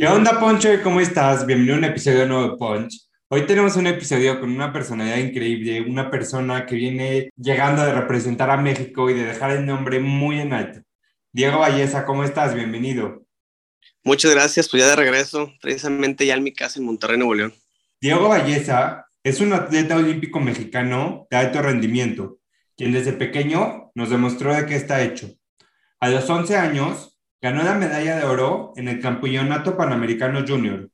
¿Qué onda, Poncho? ¿Cómo estás? Bienvenido a un episodio nuevo de Punch. Hoy tenemos un episodio con una personalidad increíble, una persona que viene llegando de representar a México y de dejar el nombre muy en alto. Diego Valleza, ¿cómo estás? Bienvenido. Muchas gracias, pues ya de regreso, precisamente ya en mi casa en Monterrey, Nuevo León. Diego Valleza es un atleta olímpico mexicano de alto rendimiento, quien desde pequeño nos demostró de qué está hecho. A los 11 años Ganó la medalla de oro en el Campeonato Panamericano Junior.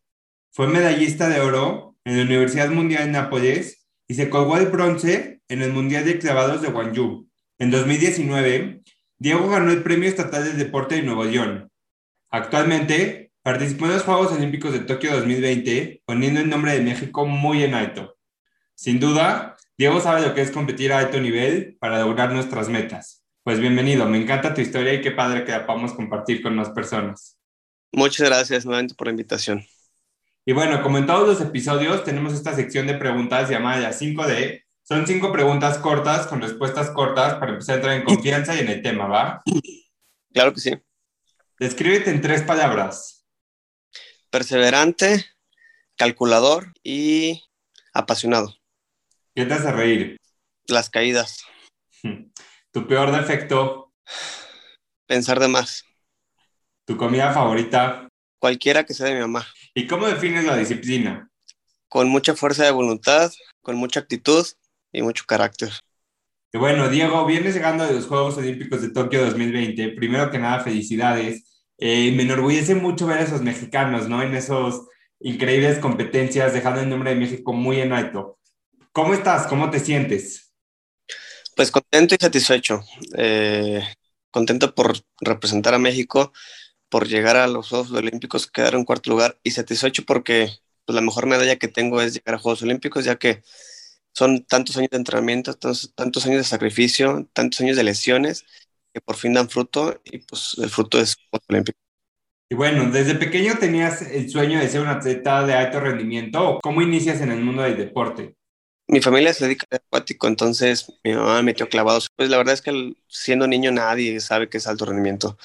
Fue medallista de oro en la Universidad Mundial de Nápoles y se colgó el bronce en el Mundial de Clavados de Guangzhou. En 2019, Diego ganó el Premio Estatal del Deporte de Nuevo León. Actualmente, participó en los Juegos Olímpicos de Tokio 2020, poniendo el nombre de México muy en alto. Sin duda, Diego sabe lo que es competir a alto nivel para lograr nuestras metas. Pues bienvenido, me encanta tu historia y qué padre que la podamos compartir con más personas. Muchas gracias nuevamente por la invitación. Y bueno, como en todos los episodios, tenemos esta sección de preguntas llamada 5D. Son cinco preguntas cortas con respuestas cortas para empezar a entrar en confianza y en el tema, ¿va? Claro que sí. Descríbete en tres palabras. Perseverante, calculador y apasionado. ¿Qué te hace reír? Las caídas. ¿Tu peor defecto? Pensar de más. ¿Tu comida favorita? Cualquiera que sea de mi mamá. ¿Y cómo defines la disciplina? Con mucha fuerza de voluntad, con mucha actitud y mucho carácter. Y bueno, Diego, vienes llegando de los Juegos Olímpicos de Tokio 2020. Primero que nada, felicidades. Eh, me enorgullece mucho ver a esos mexicanos, ¿no? En esas increíbles competencias, dejando el nombre de México muy en alto. ¿Cómo estás? ¿Cómo te sientes? Pues contento y satisfecho. Eh, contento por representar a México, por llegar a los Juegos Olímpicos, quedar en cuarto lugar y satisfecho porque pues, la mejor medalla que tengo es llegar a Juegos Olímpicos, ya que son tantos años de entrenamiento, tantos, años de sacrificio, tantos años de lesiones que por fin dan fruto y pues el fruto es Juegos Olímpicos. Y bueno, desde pequeño tenías el sueño de ser un atleta de alto rendimiento. ¿Cómo inicias en el mundo del deporte? Mi familia se dedica al acuático, entonces mi mamá me metió clavados. Pues la verdad es que siendo niño nadie sabe que es alto rendimiento.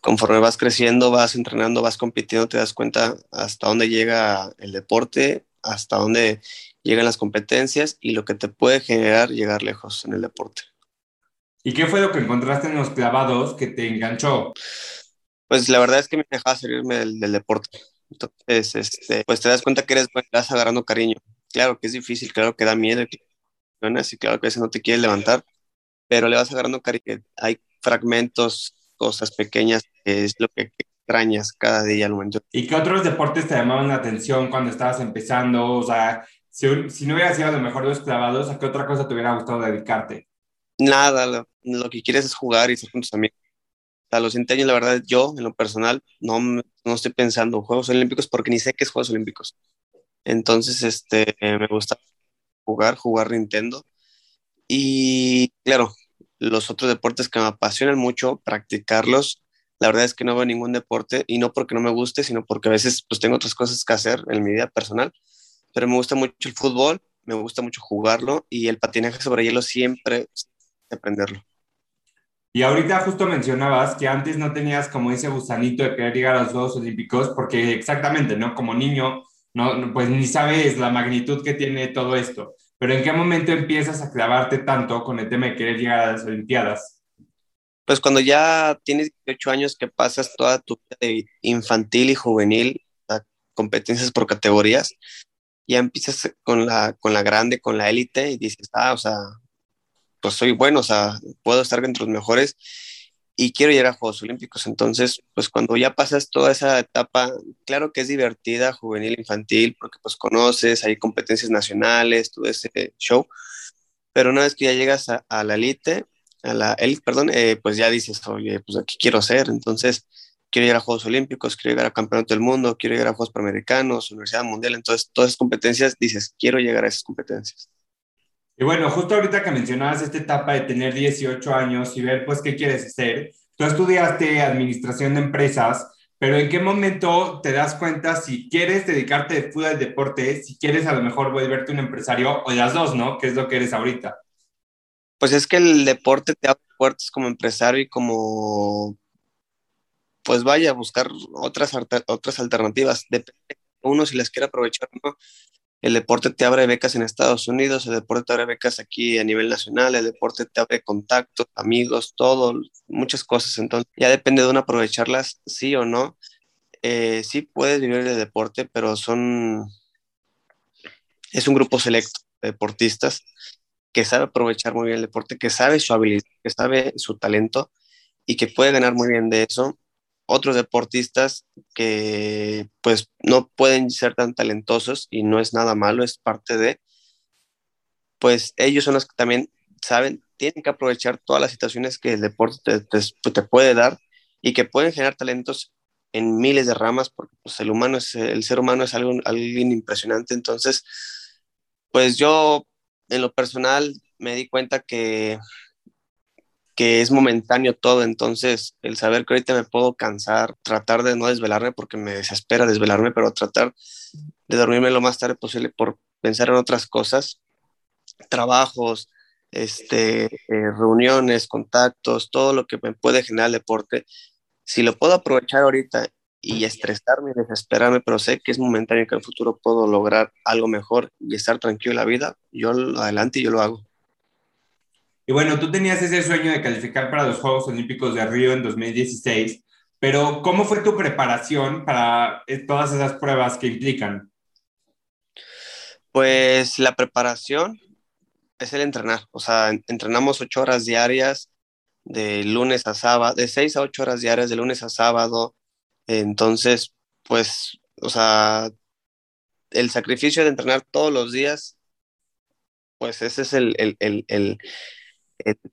Conforme vas creciendo, vas entrenando, vas compitiendo, te das cuenta hasta dónde llega el deporte, hasta dónde llegan las competencias y lo que te puede generar llegar lejos en el deporte. ¿Y qué fue lo que encontraste en los clavados que te enganchó? Pues la verdad es que me dejaba salirme del, del deporte. Entonces, este, pues te das cuenta que eres bueno, vas agarrando cariño claro que es difícil, claro que da miedo, y claro que a veces no te quieres levantar, pero le vas agarrando cariño. Hay fragmentos, cosas pequeñas, que es lo que extrañas cada día al momento. ¿Y qué otros deportes te llamaban la atención cuando estabas empezando? O sea, si, si no hubiera sido a lo mejor los clavados, ¿a qué otra cosa te hubiera gustado dedicarte? Nada, lo, que quieres es jugar y ser con tus amigos. A los 20 años, la verdad, yo, en lo personal, no, no estoy pensando en Juegos Olímpicos porque ni sé qué es Juegos Olímpicos. Entonces, este, me gusta jugar, jugar Nintendo. Y claro, los otros deportes que me apasionan mucho, practicarlos. La verdad es que no veo ningún deporte y no porque no me guste, sino porque a veces pues tengo otras cosas que hacer en mi vida personal. Pero me gusta mucho el fútbol, me gusta mucho jugarlo y el patinaje sobre hielo siempre aprenderlo. Y ahorita justo mencionabas que antes no tenías como ese gusanito de querer llegar a los Juegos Olímpicos, porque exactamente, ¿no? Como niño no, pues ni sabes la magnitud que tiene todo esto. Pero ¿en qué momento empiezas a clavarte tanto con el tema de querer llegar a las Olimpiadas? Pues cuando ya tienes 18 años que pasas toda tu vida infantil y juvenil a competencias por categorías, ya empiezas con la, con la grande, con la élite y dices, ah, o sea, pues soy bueno, o sea, puedo estar entre los mejores y quiero llegar a Juegos Olímpicos. Entonces, pues cuando ya pasas toda esa etapa, claro que es divertida, juvenil, infantil, porque pues conoces, hay competencias nacionales, todo ese show, pero una vez que ya llegas a, la elite, a la élite, perdón, eh, pues ya dices, oye, pues aquí quiero ser. Entonces, quiero ir a Juegos Olímpicos, quiero llegar a Campeonato del Mundo, quiero llegar a Juegos Panamericanos, Universidad Mundial, entonces todas esas competencias dices, quiero llegar a esas competencias. Y bueno, justo ahorita que mencionabas esta etapa de tener 18 años y ver pues qué quieres hacer, tú estudiaste administración de empresas, pero ¿en qué momento te das cuenta si quieres dedicarte de fútbol al deporte, si quieres a lo mejor volverte un empresario o las dos, ¿no? Que es lo que eres ahorita. Pues es que el deporte te abre puertas como empresario y como, pues vaya a buscar otras, otras alternativas. Depende de uno si las quiere aprovechar o no. El deporte te abre becas en Estados Unidos, el deporte te abre becas aquí a nivel nacional, el deporte te abre contactos, amigos, todo, muchas cosas. Entonces, ya depende de uno aprovecharlas, sí o no. Eh, sí puedes vivir de deporte, pero son. Es un grupo selecto de deportistas que sabe aprovechar muy bien el deporte, que sabe su habilidad, que sabe su talento y que puede ganar muy bien de eso otros deportistas que pues no pueden ser tan talentosos y no es nada malo, es parte de, pues ellos son los que también saben, tienen que aprovechar todas las situaciones que el deporte te, puede dar y que pueden generar talentos en miles de ramas, porque pues, el humano es, el ser humano es algo, alguien impresionante. Entonces, pues yo en lo personal me di cuenta que que es momentáneo todo, entonces el saber que ahorita me puedo cansar, tratar de no desvelarme porque me desespera desvelarme, pero tratar de dormirme lo más tarde posible por pensar en otras cosas, trabajos, este, eh, reuniones, contactos, todo lo que me puede generar el deporte, si lo puedo aprovechar ahorita y estresarme y desesperarme, pero sé que es momentáneo que en el futuro puedo lograr algo mejor y estar tranquilo en la vida, yo adelante y yo lo hago. Y bueno, tú tenías ese sueño de calificar para los Juegos Olímpicos de Río en 2016, pero ¿cómo fue tu preparación para eh, todas esas pruebas que implican? Pues la preparación es el entrenar, o sea, entrenamos ocho horas diarias de lunes a sábado, de seis a ocho horas diarias de lunes a sábado, entonces, pues, o sea, el sacrificio de entrenar todos los días, pues ese es el, el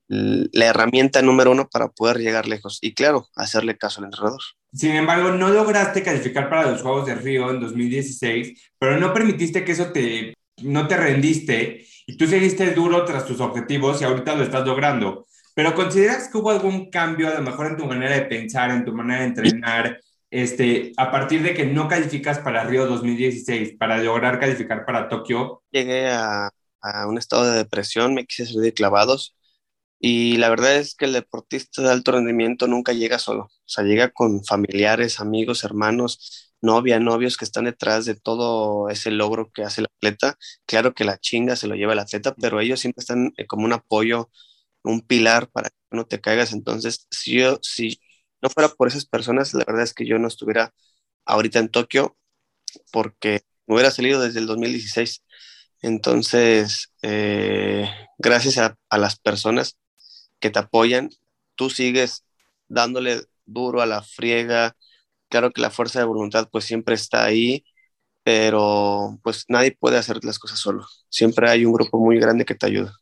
la herramienta número uno para poder llegar lejos. Y claro, hacerle caso al entrenador. Sin embargo, no lograste calificar para los Juegos de Río en 2016, pero no permitiste que eso te, no te rendiste y tú seguiste duro tras tus objetivos y ahorita lo estás logrando. Pero ¿consideras que hubo algún cambio a lo mejor en tu manera de pensar, en tu manera de entrenar, este, a partir de que no calificas para Río 2016, para lograr calificar para Tokio? Llegué a, a un estado de depresión, me quise salir de clavados y la verdad es que el deportista de alto rendimiento nunca llega solo, o sea, llega con familiares, amigos, hermanos, novia, novios que están detrás de todo ese logro que hace el atleta. Claro que la chinga se lo lleva el atleta, pero ellos siempre están eh, como un apoyo, un pilar para que no te caigas. Entonces, si yo, si no fuera por esas personas, la verdad es que yo no estuviera ahorita en Tokio porque me hubiera salido desde el 2016. Entonces, eh, gracias a, a, las personas que te apoyan, tú sigues dándole duro a la friega. Claro que la fuerza de voluntad pues siempre está ahí, pero pues nadie puede hacer las cosas solo. Siempre hay un grupo muy grande que te ayuda.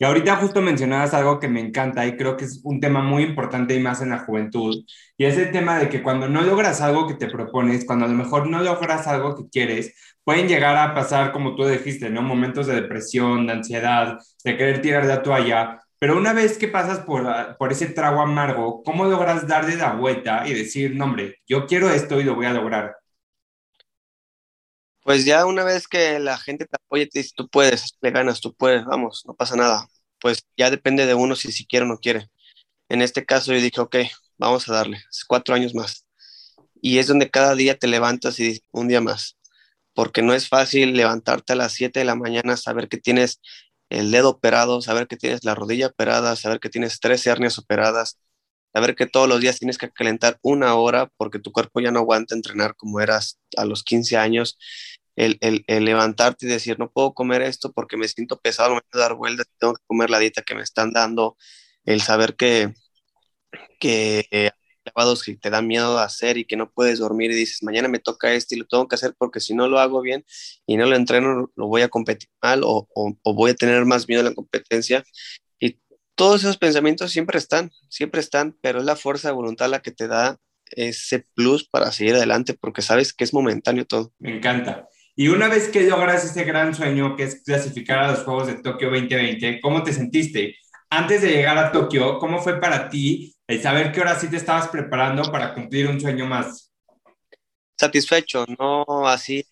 Y ahorita justo mencionabas algo que me encanta y creo que es un tema muy importante y más en la juventud, y es el tema de que cuando no logras algo que te propones, cuando a lo mejor no logras algo que quieres, pueden llegar a pasar, como tú dijiste, ¿no? Momentos de depresión, de ansiedad, de querer tirar de la toalla, pero una vez que pasas por, ah, por ese trago amargo, ¿cómo logras darle la vuelta y decir, no, hombre, yo quiero esto y lo voy a lograr? Pues ya una vez que la gente te apoya y te dice, tú puedes, le ganas, tú puedes, vamos, no pasa nada. Pues ya depende de uno si, si quiere o no quiere. En este caso yo dije, ok, vamos a darle, cuatro años más. Y es donde cada día te levantas y un día más. Porque no es fácil levantarte a las 7 de la mañana, saber que tienes el dedo operado, saber que tienes la rodilla operada, saber que tienes tres hernias operadas, saber que todos los días tienes que calentar una hora porque tu cuerpo ya no aguanta entrenar como eras a los 15 años, el, levantarte y decir, no puedo comer esto porque me siento pesado, me voy a dar vueltas, tengo que comer la dieta que me están dando, el saber que, que clavados que te da miedo hacer y que no puedes dormir y dices, mañana me toca esto y lo tengo que hacer porque si no lo hago bien y no lo entreno, lo voy a competir mal o, voy a tener más miedo en la competencia. Y todos esos pensamientos siempre están, siempre están, pero es la fuerza de voluntad la que te da ese plus para seguir adelante porque sabes que es momentáneo todo. Me encanta. Y una vez que logras ese gran sueño que es clasificar a los Juegos de Tokio 2020, ¿cómo te sentiste? Antes de llegar a Tokio, ¿cómo fue para ti el saber que ahora sí te estabas preparando para cumplir un sueño más? Satisfecho, no así,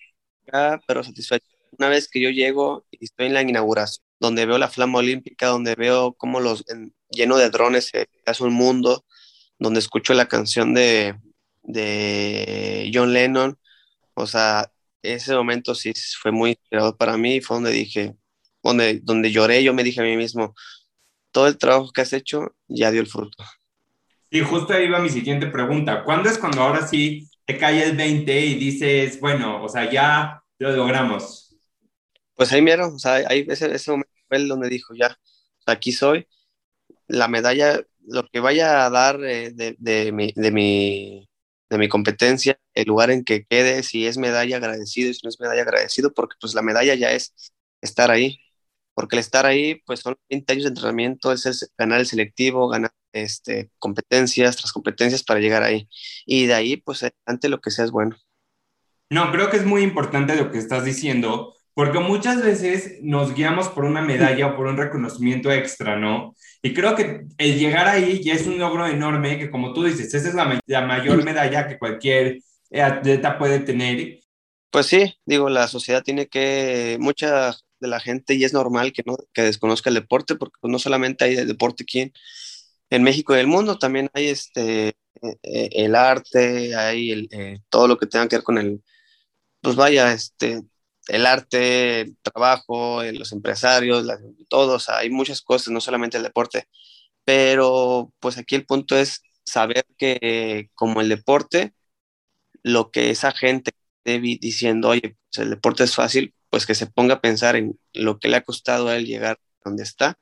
pero satisfecho. Una vez que yo llego y estoy en la inauguración, donde veo la flama olímpica, donde veo cómo los lleno de drones se hace un mundo, donde escucho la canción de, de John Lennon, o sea, ese momento sí fue muy inspirador para mí, fue donde dije, donde, donde lloré, yo me dije a mí mismo, todo el trabajo que has hecho ya dio el fruto. Y justo ahí va mi siguiente pregunta. ¿Cuándo es cuando ahora sí te cae el 20 y dices, bueno, o sea, ya lo logramos? Pues ahí mero, o sea, ahí ese, ese momento fue el donde dijo, ya, aquí soy, la medalla, lo que vaya a dar eh, de, mi, de, mi, de mi competencia, el lugar en que quede, si es medalla agradecido si no es medalla agradecido, porque pues la medalla ya es estar ahí, porque el estar ahí pues son 20 años de entrenamiento, es ganar el selectivo, ganar este, competencias tras competencias para llegar ahí. Y de ahí pues ante lo que sea es bueno. No, creo que es muy importante lo que estás diciendo, porque muchas veces nos guiamos por una medalla o por un reconocimiento extra, ¿no? Y creo que el llegar ahí ya es un logro enorme, que como tú dices, esa es la, la mayor medalla que cualquier atleta puede tener. Pues sí, digo, la sociedad tiene que, mucha de la gente, y es normal que, no, que desconozca el deporte, porque no solamente hay deporte aquí en, México y el mundo, también hay este, eh, eh, el arte, hay el, eh, todo lo que tenga que ver con el, pues vaya, este, el arte, el trabajo, eh, los empresarios, todos, hay muchas cosas, no solamente el deporte, pero pues aquí el punto es saber que como el deporte, lo que esa gente esté diciendo, oye, pues el deporte es fácil, pues que se ponga a pensar en lo que le ha costado a él llegar donde está,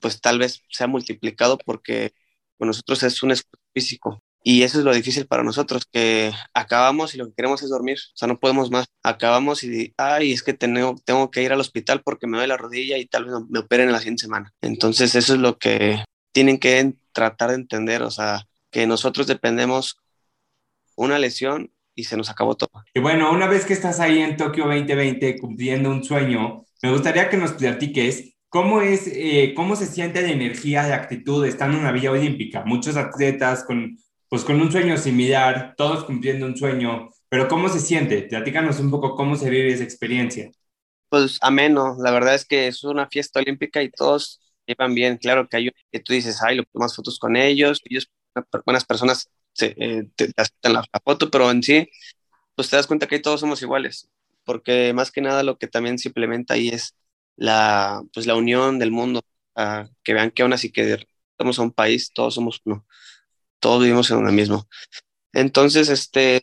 pues tal vez sea multiplicado porque con nosotros es un esfuerzo físico, y eso es lo difícil para nosotros, que acabamos y lo que queremos es dormir, o sea, no podemos más. Acabamos y, ay, es que tengo, tengo que ir al hospital porque me duele la rodilla y tal vez me operen en la siguiente semana. Entonces, eso es lo que tienen que tratar de entender, o sea, que nosotros dependemos una lesión y se nos acabó todo. Y bueno, una vez que estás ahí en Tokio 2020 cumpliendo un sueño, me gustaría que nos platiques cómo es, eh, cómo se siente la energía, la actitud estando en una villa olímpica. Muchos atletas con pues con un sueño similar, todos cumpliendo un sueño, pero ¿cómo se siente? Platícanos un poco cómo se vive esa experiencia. Pues ameno, la verdad es que es una fiesta olímpica y todos llevan bien, claro que hay que tú dices, ay, lo tomas fotos con ellos, ellos, buenas personas, se, eh, te, aceptan la, foto, pero en sí, pues te das cuenta que todos somos iguales, porque más que nada lo que también se implementa ahí es la, pues la unión del mundo, que vean que aún así que somos un país, todos somos uno todos vivimos en donde mismo. Entonces, este,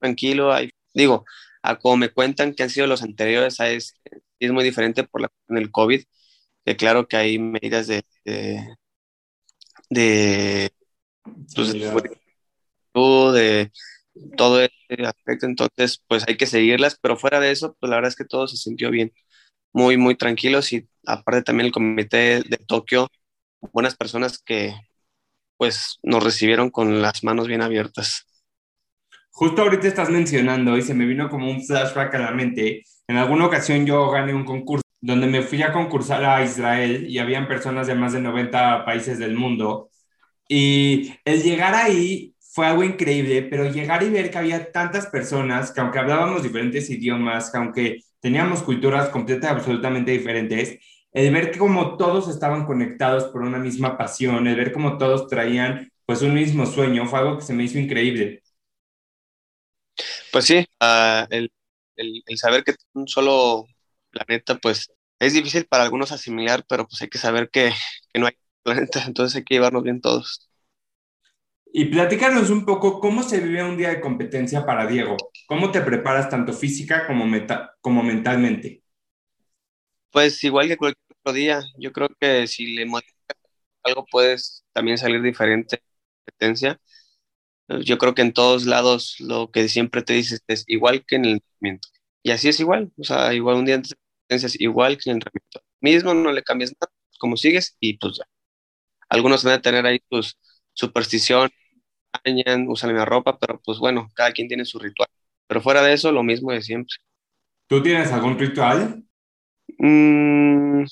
tranquilo, hay, digo, a como me cuentan que han sido los anteriores, es, es muy diferente por la en el COVID, que claro que hay medidas de, de, de, pues, de todo este aspecto, entonces pues hay que seguirlas, pero fuera de eso, pues la verdad es que todo se sintió bien, muy, muy tranquilos y aparte también el comité de Tokio, buenas personas que, pues nos recibieron con las manos bien abiertas. Justo ahorita estás mencionando y se me vino como un flashback a la mente. En alguna ocasión yo gané un concurso donde me fui a concursar a Israel y habían personas de más de 90 países del mundo. Y el llegar ahí fue algo increíble, pero llegar y ver que había tantas personas que aunque hablábamos diferentes idiomas, que aunque teníamos culturas completamente absolutamente diferentes, el ver como todos estaban conectados por una misma pasión, el ver como todos traían pues un mismo sueño, fue algo que se me hizo increíble. Pues sí, uh, el, el, el, saber que un solo planeta, pues es difícil para algunos asimilar, pero pues hay que saber que, que no hay planeta, entonces hay que llevarnos bien todos. Y platícanos un poco cómo se vive un día de competencia para Diego. ¿Cómo te preparas tanto física como, meta, como mentalmente? Pues igual que cualquier día. Yo creo que si le modificas algo puedes también salir diferente competencia. Yo creo que en todos lados lo que siempre te dices es igual que en el entrenamiento. Y así es igual, o sea, igual un día de competencia es igual que en el entrenamiento. Mismo, no le cambias nada, como sigues y pues ya. Algunos van a tener ahí tus superstición, bañan, usan la misma ropa, pero pues bueno, cada quien tiene su ritual. Pero fuera de eso, lo mismo de siempre. ¿Tú tienes algún ritual? Mm,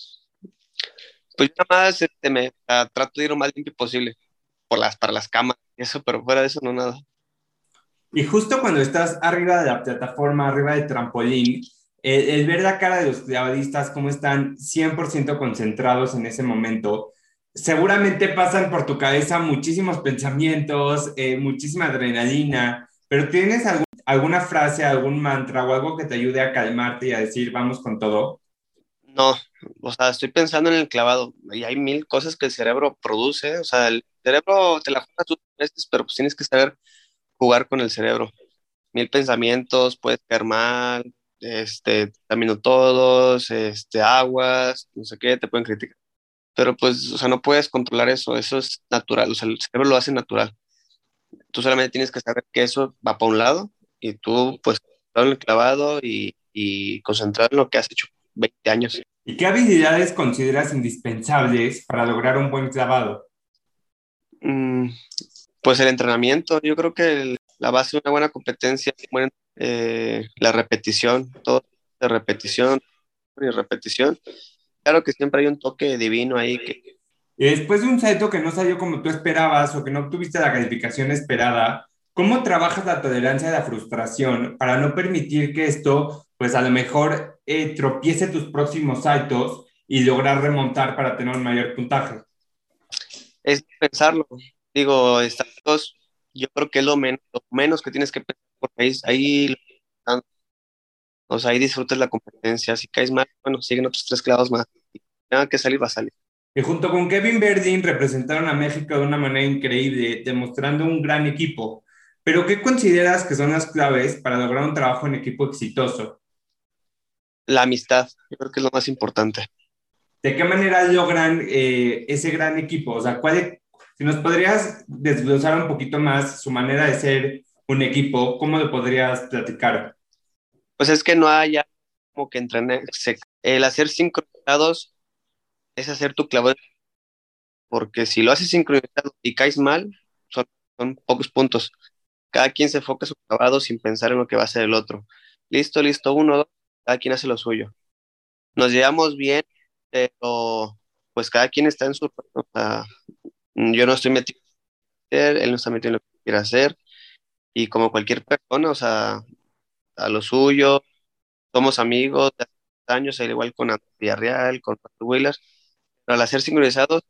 pues yo nada más este, me trato de ir lo más limpio posible por las, para las camas y eso, pero fuera de eso no nada. Y justo cuando estás arriba de la plataforma, arriba del trampolín, el, ver la cara de los clavadistas, cómo están 100% concentrados en ese momento, seguramente pasan por tu cabeza muchísimos pensamientos, eh, muchísima adrenalina, pero ¿tienes alguna frase, algún mantra o algo que te ayude a calmarte y a decir, vamos con todo? No, o sea, estoy pensando en el clavado y hay mil cosas que el cerebro produce, o sea, el cerebro te la juegas tú veces, pero pues tienes que saber jugar con el cerebro. Mil pensamientos, puedes caer mal, este, también todos, este, aguas, no sé qué, te pueden criticar. Pero pues, o sea, no puedes controlar eso, eso es natural, o sea, el cerebro lo hace natural. Tú solamente tienes que saber que eso va para un lado y tú, pues, el clavado y, y concentrar en lo que has hecho 20 años. ¿Y qué habilidades consideras indispensables para lograr un buen clavado? Mm, pues el entrenamiento, yo creo que la base de una buena competencia es eh, la repetición, todo de repetición y repetición. Claro que siempre hay un toque divino ahí que... después de un salto que no salió como tú esperabas o que no obtuviste la calificación esperada, ¿cómo trabajas la tolerancia a la frustración para no permitir que esto pues a lo mejor eh, tropiece tus próximos saltos y lograr remontar para tener un mayor puntaje. Es pensarlo. Digo, dos, yo creo que es lo menos, menos que tienes que pensar, porque ahí, ahí, o sea, ahí disfrutes la competencia. Si caes mal, bueno, siguen otros tres clavos más. Tenga que salir, va a salir. Y junto con Kevin Verdin representaron a México de una manera increíble, demostrando un gran equipo. Pero, ¿qué consideras que son las claves para lograr un trabajo en equipo exitoso? la amistad, yo creo que es lo más importante. ¿De qué manera logran eh, ese gran equipo? O sea, ¿cuál, si nos podrías desglosar un poquito más su manera de ser un equipo, ¿cómo lo podrías platicar? Pues es que no haya como que entrenar. El hacer sincronizados es hacer tu clavo. Porque si lo haces sincronizado y caes mal, son, pocos puntos. Cada quien se enfoca en su clavado sin pensar en lo que va a hacer el otro. Listo, listo, uno, dos, cada quien hace lo suyo. Nos llevamos bien, pero pues cada quien está en su... O sea, yo no estoy metido en hacer, él no está metido en lo que quiere hacer, y como cualquier persona, o sea, a lo suyo, somos amigos de años, al igual con Villarreal, con Wheeler, pero al hacer sincronizados,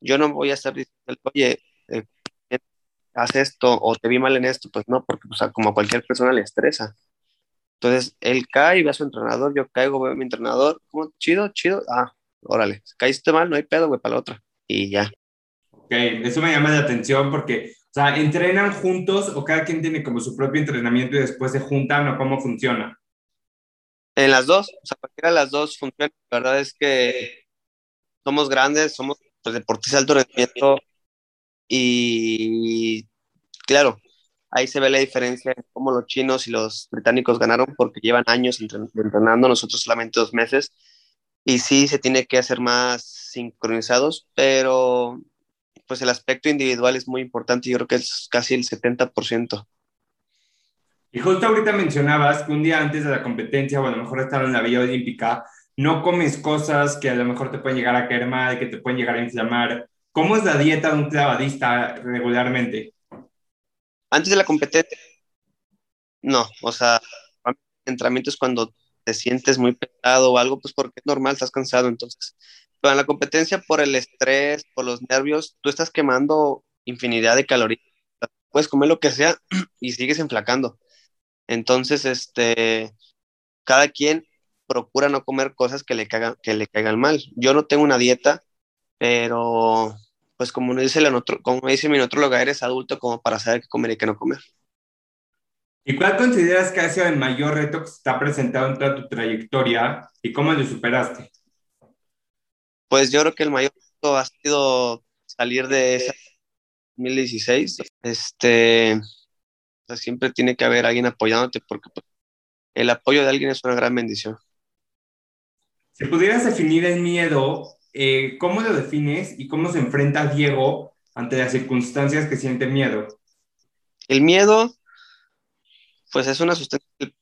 yo no voy a estar diciendo, oye, eh, haz esto o te vi mal en esto, pues no, porque o sea, como a cualquier persona le estresa. Entonces, él cae y ve a su entrenador, yo caigo, veo a mi entrenador, ¿cómo? Chido, chido, ah, órale, caíste mal, no hay pedo, güey, para la otra, y ya. Ok, eso me llama la atención porque, o sea, ¿entrenan juntos o cada quien tiene como su propio entrenamiento y después se juntan o cómo funciona? En las dos, o sea, cualquiera de las dos funciona. La verdad es que somos grandes, somos pues, deportistas de alto rendimiento y, claro, ahí se ve la diferencia en cómo los chinos y los británicos ganaron porque llevan años entrenando, nosotros solamente dos meses. Y sí, se tiene que hacer más sincronizados, pero pues el aspecto individual es muy importante, yo creo que es casi el 70%. Y justo ahorita mencionabas que un día antes de la competencia, o a lo mejor estar en la Villa Olímpica, no comes cosas que a lo mejor te pueden llegar a caer mal, que te pueden llegar a inflamar. ¿Cómo es la dieta de un clavadista regularmente? Antes de la competencia, no, o sea, entrenamiento es cuando te sientes muy pesado o algo, pues porque es normal, estás cansado, entonces. Pero en la competencia, por el estrés, por los nervios, tú estás quemando infinidad de calorías. Puedes comer lo que sea y sigues enflacando. Entonces, este, cada quien procura no comer cosas que le, caigan, que le caigan mal. Yo no tengo una dieta, pero pues como dice, la como dice mi nutróloga, eres adulto como para saber qué comer y qué no comer. ¿Y cuál consideras que ha sido el mayor reto que se está presentado en toda tu trayectoria y cómo lo superaste? Pues yo creo que el mayor reto ha sido salir de esa 2016. Este, siempre tiene que haber alguien apoyándote porque pues, el apoyo de alguien es una gran bendición. Si pudieras definir el miedo eh, ¿cómo lo defines y cómo se enfrenta Diego ante las circunstancias que siente miedo? El miedo, pues es una sustancia que el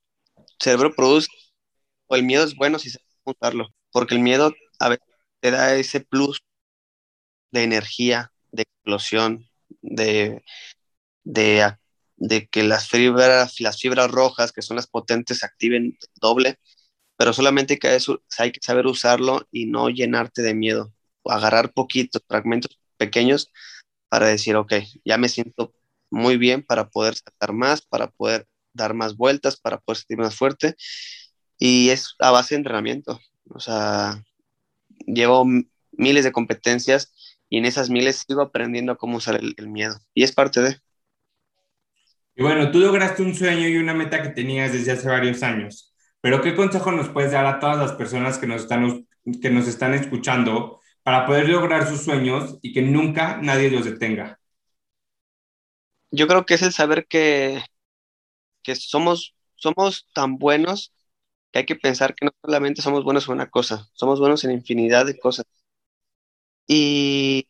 cerebro produce, o el miedo es bueno si se usarlo, porque el miedo a veces te da ese plus de energía, de explosión, de, de, de que las fibras, las fibras rojas, que son las potentes, se activen doble, pero solamente que, hay que saber usarlo y no llenarte de miedo, agarrar poquitos fragmentos pequeños para decir, ok, ya me siento muy bien para poder saltar más, para poder dar más vueltas, para poder sentir más fuerte. Y es a base de entrenamiento. O sea, llevo miles de competencias y en esas miles sigo aprendiendo cómo usar el, el, miedo. Y es parte de. Y bueno, tú lograste un sueño y una meta que tenías desde hace varios años. Pero ¿qué consejo nos puedes dar a todas las personas que nos están, que nos están escuchando para poder lograr sus sueños y que nunca nadie los detenga? Yo creo que es el saber que, que somos, somos tan buenos que hay que pensar que no solamente somos buenos en una cosa, somos buenos en infinidad de cosas. Y,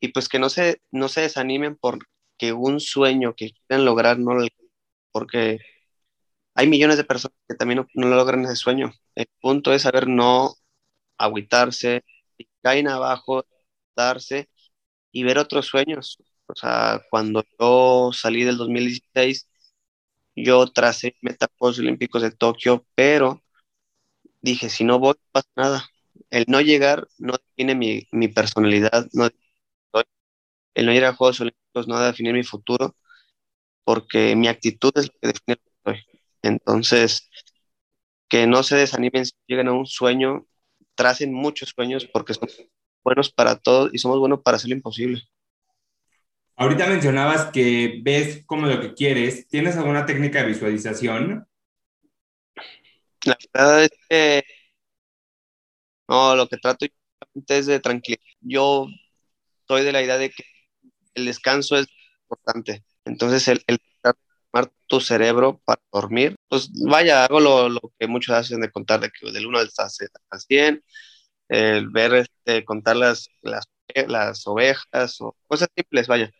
y pues que no se, no se desanimen porque un sueño que quieran lograr no lo porque hay millones de personas que también no, logran ese sueño. El punto es saber no agüitarse, si caen abajo, darse y ver otros sueños. O sea, cuando yo salí del 2016, yo tracé meta Juegos Olímpicos de Tokio, pero dije, si no voy, no pasa nada. El no llegar no define mi, mi personalidad, no, el no ir a Juegos Olímpicos no va a definir mi futuro, porque mi actitud es lo que define lo que. Entonces, que no se desanimen si llegan a un sueño, tracen muchos sueños porque son buenos para todos y somos buenos para hacer lo imposible. Ahorita mencionabas que ves como lo que quieres. ¿Tienes alguna técnica de visualización? La verdad es que no, lo que trato es de tranquilidad. Yo soy de la idea de que el descanso es importante. Entonces, el, el tu cerebro para dormir, pues vaya, hago lo, que muchos hacen de contar de que del 1 hasta 100, el ver, este, contar las, las ovejas o cosas simples, vaya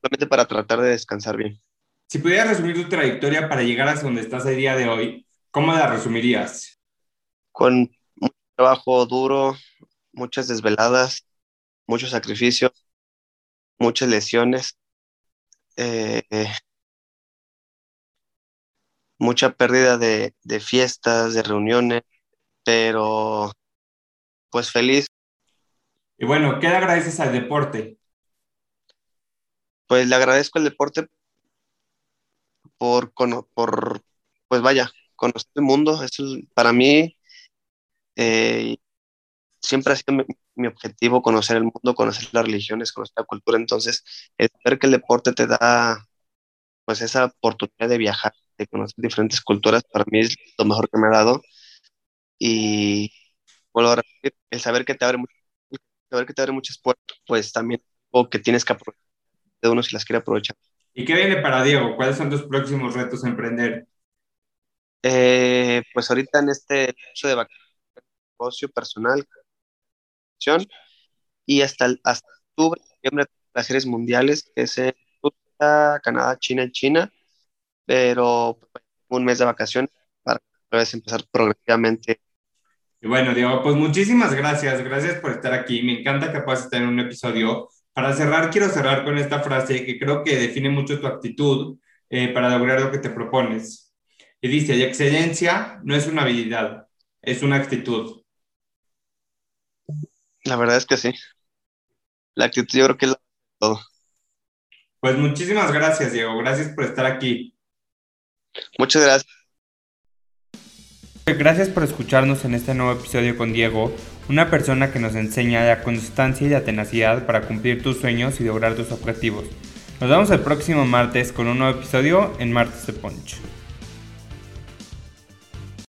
solamente para tratar de descansar bien. Si pudieras resumir tu trayectoria para llegar hasta donde estás el día de hoy, ¿cómo la resumirías? Con mucho trabajo duro, muchas desveladas, mucho sacrificio, muchas lesiones, eh, mucha pérdida de, de fiestas, de reuniones, pero pues feliz. Y bueno, ¿qué le agradeces al deporte? Pues le agradezco el deporte por, por pues vaya, conocer el mundo. Es para mí eh, siempre ha sido mi, objetivo conocer el mundo, conocer las religiones, conocer la cultura. Entonces, ver que el deporte te da pues esa oportunidad de viajar, de conocer diferentes culturas, para mí es lo mejor que me ha dado. Y a repetir, el saber que te abre, saber que te abre muchas puertas, pues también o que tienes que aprovechar de uno si las quiere aprovechar. ¿Y qué viene para Diego? ¿Cuáles son tus próximos retos a emprender? Eh, pues ahorita en este hecho de negocio personal y hasta, el, hasta octubre, las series mundiales, que es en Canadá, China y China, pero un mes de vacaciones para empezar progresivamente. Y bueno, Diego, pues muchísimas gracias, gracias por estar aquí. Me encanta que puedas estar en un episodio para cerrar, quiero cerrar con esta frase que creo que define mucho tu actitud eh, para lograr lo que te propones. Y dice, la excelencia no es una habilidad, es una actitud. La verdad es que sí. La actitud yo creo que es todo. Pues muchísimas gracias, Diego. Gracias por estar aquí. Muchas gracias. Gracias por escucharnos en este nuevo episodio con Diego, una persona que nos enseña la constancia y la tenacidad para cumplir tus sueños y lograr tus objetivos. Nos vemos el próximo martes con un nuevo episodio en Martes de Punch.